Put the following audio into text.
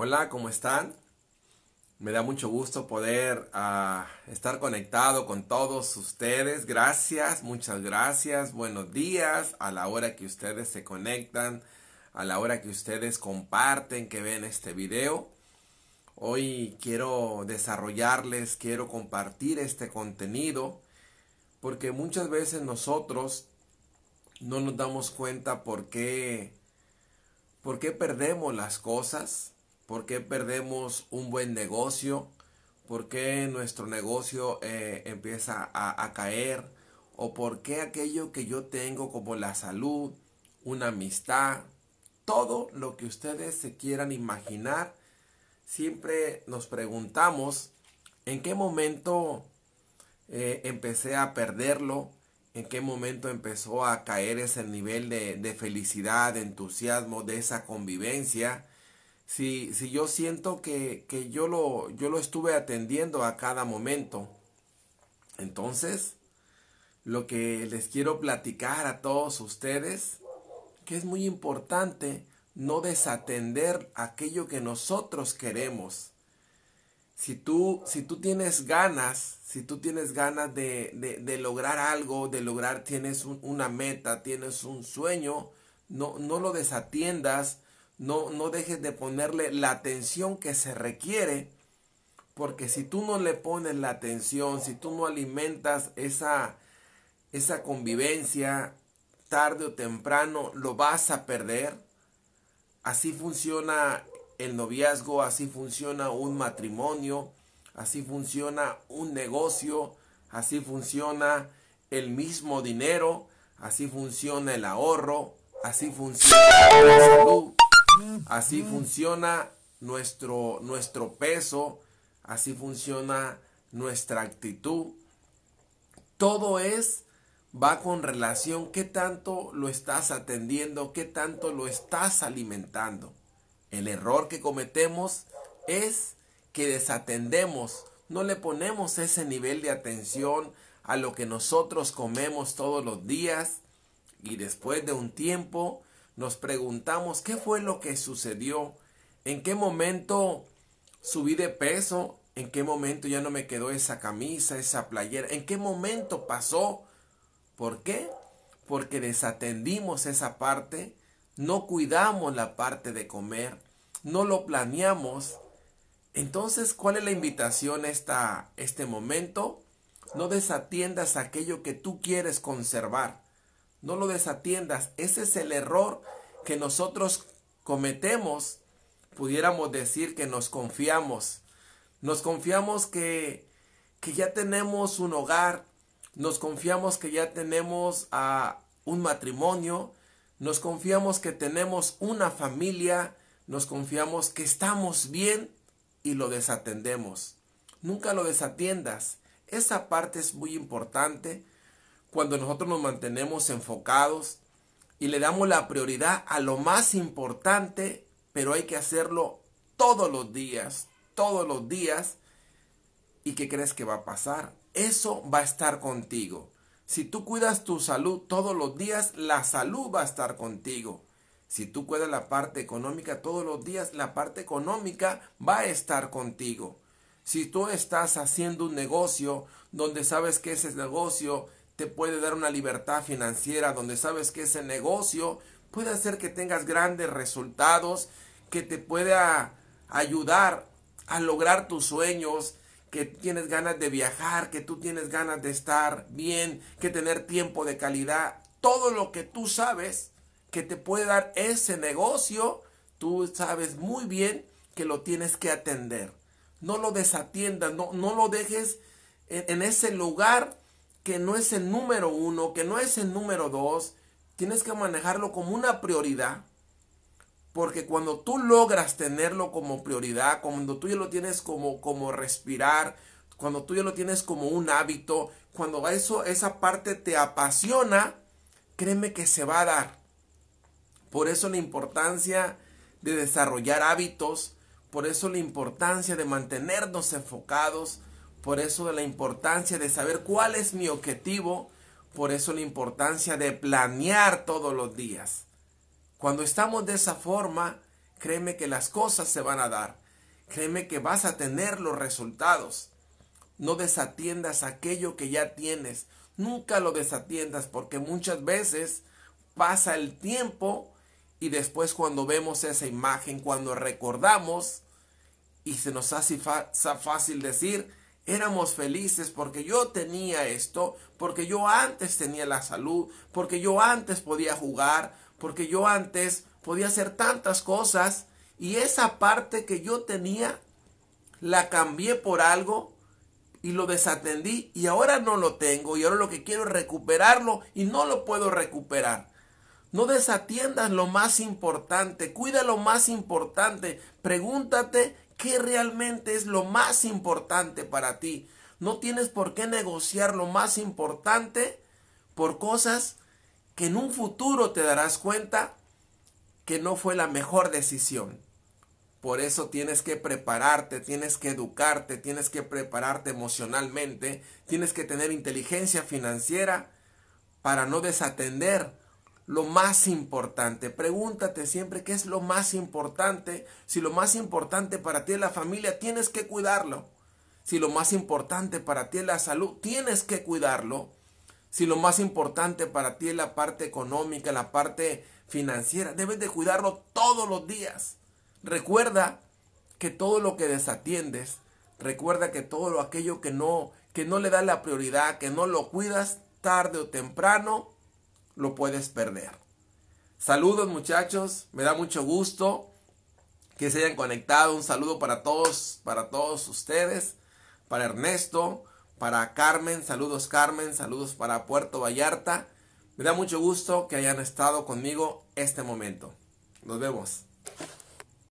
Hola, ¿cómo están? Me da mucho gusto poder uh, estar conectado con todos ustedes. Gracias, muchas gracias. Buenos días a la hora que ustedes se conectan, a la hora que ustedes comparten, que ven este video. Hoy quiero desarrollarles, quiero compartir este contenido, porque muchas veces nosotros no nos damos cuenta por qué, por qué perdemos las cosas, por qué perdemos un buen negocio, por qué nuestro negocio eh, empieza a, a caer, o por qué aquello que yo tengo como la salud, una amistad, todo lo que ustedes se quieran imaginar, siempre nos preguntamos en qué momento eh, empecé a perderlo, en qué momento empezó a caer ese nivel de, de felicidad, de entusiasmo, de esa convivencia. Si, si yo siento que, que yo, lo, yo lo estuve atendiendo a cada momento. Entonces, lo que les quiero platicar a todos ustedes, que es muy importante no desatender aquello que nosotros queremos. Si tú, si tú tienes ganas, si tú tienes ganas de, de, lograr algo, de lograr, tienes un, una meta, tienes un sueño, no, no lo desatiendas, no, no dejes de ponerle la atención que se requiere, porque si tú no le pones la atención, si tú no alimentas esa, esa convivencia, tarde o temprano lo vas a perder. Así funciona el noviazgo, así funciona un matrimonio, así funciona un negocio, así funciona el mismo dinero, así funciona el ahorro, así funciona la salud, así funciona nuestro, nuestro peso, así funciona nuestra actitud. Todo es va con relación qué tanto lo estás atendiendo, qué tanto lo estás alimentando. El error que cometemos es que desatendemos, no le ponemos ese nivel de atención a lo que nosotros comemos todos los días y después de un tiempo nos preguntamos qué fue lo que sucedió, en qué momento subí de peso, en qué momento ya no me quedó esa camisa, esa playera, en qué momento pasó ¿Por qué? Porque desatendimos esa parte, no cuidamos la parte de comer, no lo planeamos. Entonces, ¿cuál es la invitación esta, este momento? No desatiendas aquello que tú quieres conservar. No lo desatiendas. Ese es el error que nosotros cometemos. Pudiéramos decir que nos confiamos. Nos confiamos que, que ya tenemos un hogar, nos confiamos que ya tenemos a un matrimonio, nos confiamos que tenemos una familia, nos confiamos que estamos bien y lo desatendemos. Nunca lo desatiendas. Esa parte es muy importante cuando nosotros nos mantenemos enfocados y le damos la prioridad a lo más importante, pero hay que hacerlo todos los días, todos los días. ¿Y qué crees que va a pasar? eso va a estar contigo. Si tú cuidas tu salud todos los días, la salud va a estar contigo. Si tú cuidas la parte económica todos los días, la parte económica va a estar contigo. Si tú estás haciendo un negocio donde sabes que ese negocio te puede dar una libertad financiera, donde sabes que ese negocio puede hacer que tengas grandes resultados, que te pueda ayudar a lograr tus sueños, que tienes ganas de viajar, que tú tienes ganas de estar bien, que tener tiempo de calidad, todo lo que tú sabes que te puede dar ese negocio, tú sabes muy bien que lo tienes que atender. No lo desatiendas, no, no lo dejes en, en ese lugar que no es el número uno, que no es el número dos. Tienes que manejarlo como una prioridad. Porque cuando tú logras tenerlo como prioridad, cuando tú ya lo tienes como, como respirar, cuando tú ya lo tienes como un hábito, cuando eso, esa parte te apasiona, créeme que se va a dar. Por eso la importancia de desarrollar hábitos, por eso la importancia de mantenernos enfocados, por eso la importancia de saber cuál es mi objetivo, por eso la importancia de planear todos los días. Cuando estamos de esa forma, créeme que las cosas se van a dar. Créeme que vas a tener los resultados. No desatiendas aquello que ya tienes. Nunca lo desatiendas porque muchas veces pasa el tiempo y después cuando vemos esa imagen, cuando recordamos y se nos hace fácil decir, éramos felices porque yo tenía esto, porque yo antes tenía la salud, porque yo antes podía jugar, porque yo antes podía hacer tantas cosas y esa parte que yo tenía la cambié por algo y lo desatendí y ahora no lo tengo y ahora lo que quiero es recuperarlo y no lo puedo recuperar. No desatiendas lo más importante, cuida lo más importante, pregúntate qué realmente es lo más importante para ti. No tienes por qué negociar lo más importante por cosas que en un futuro te darás cuenta que no fue la mejor decisión. Por eso tienes que prepararte, tienes que educarte, tienes que prepararte emocionalmente, tienes que tener inteligencia financiera para no desatender lo más importante. Pregúntate siempre qué es lo más importante. Si lo más importante para ti es la familia, tienes que cuidarlo. Si lo más importante para ti es la salud, tienes que cuidarlo. Si lo más importante para ti es la parte económica, la parte financiera, debes de cuidarlo todos los días. Recuerda que todo lo que desatiendes, recuerda que todo lo aquello que no que no le da la prioridad, que no lo cuidas tarde o temprano, lo puedes perder. Saludos muchachos, me da mucho gusto que se hayan conectado. Un saludo para todos, para todos ustedes, para Ernesto, para Carmen, saludos Carmen, saludos para Puerto Vallarta. Me da mucho gusto que hayan estado conmigo este momento. Nos vemos.